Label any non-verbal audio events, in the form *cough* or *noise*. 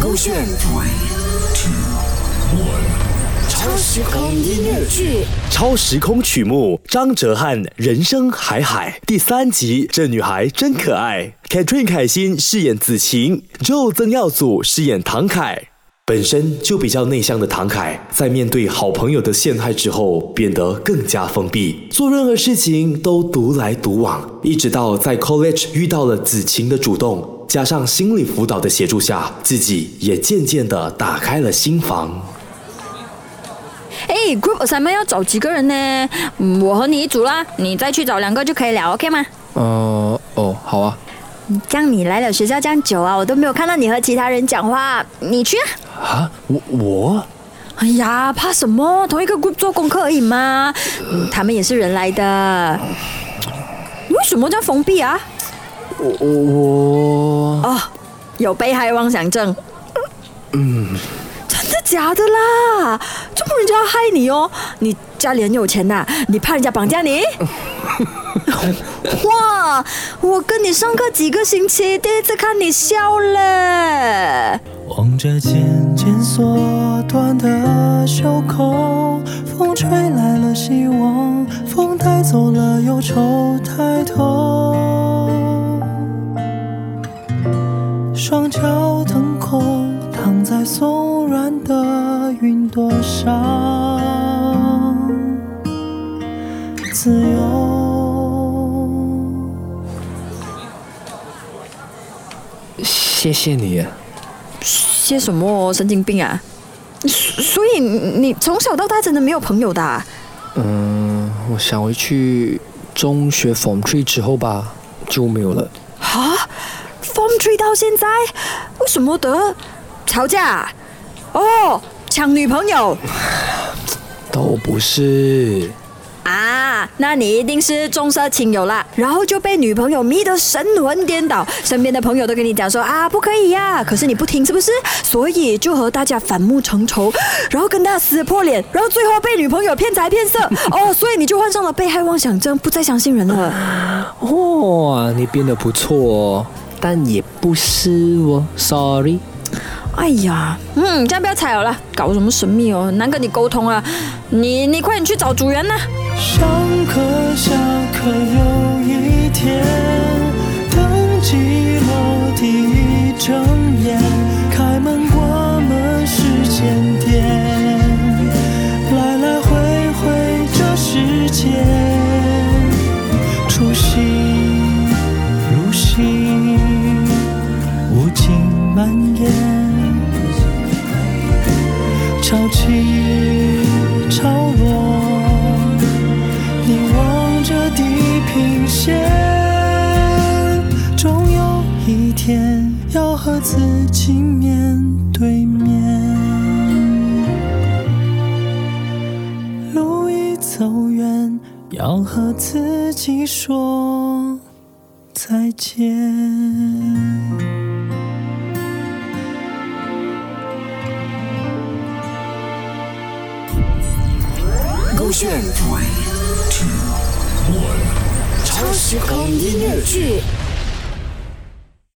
勾选 three two one 超时空音乐剧。超时空曲目，张哲瀚《人生海海》第三集，这女孩真可爱。Catherine 凯欣饰演子晴，Joe 曾耀祖饰演唐凯。本身就比较内向的唐凯，在面对好朋友的陷害之后，变得更加封闭，做任何事情都独来独往。一直到在 college 遇到了子晴的主动，加上心理辅导的协助下，自己也渐渐的打开了心房。哎，group assignment 要找几个人呢？嗯我和你一组啦，你再去找两个就可以了，OK 吗？呃，哦，好啊。这样你来了学校这样久啊，我都没有看到你和其他人讲话，你去啊。啊，我我哎呀，怕什么？同一个 group 做功课而已嘛。嗯，他们也是人来的。你为什么叫封闭啊？我我哦，有被害妄想症。嗯，真的假的啦？这么人就要害你哦？你家里很有钱呐、你怕人家绑架你？*laughs* 哇！我跟你上课几个星期，第一次看你笑了。望着渐渐缩短的袖口，风吹来了希望，风带走了忧愁。抬头，双脚腾空，躺在松软的云朵上，自由。谢谢你。些什么神经病啊？所所以你你从小到大真的没有朋友的、啊？嗯，我想回去中学 Form Three 之后吧，就没有了。啊，Form Three 到现在，为什么的？吵架？哦，抢女朋友 *laughs* 都不是。啊？那你一定是重色轻友啦，然后就被女朋友迷得神魂颠倒，身边的朋友都跟你讲说啊不可以呀、可是你不听是不是？所以就和大家反目成仇，然后跟大家撕破脸，然后最后被女朋友骗财骗色，*laughs* 哦，所以你就患上了被害妄想症，不再相信人了。哇，你变得不错哦，但也不是哦，sorry。哎呀，嗯，这样不要踩了，搞什么神秘哦，很难跟你沟通啊。你你快点去找组员呐、上课下课有一天，登记落地一睁眼，开门关门时间点，来来回回这世间，初心如心，无尽蔓延。潮起潮落，平线，终有一天要和自己面对面。路已走远，要和自己说再见。勾选 three two one 超时空音乐剧。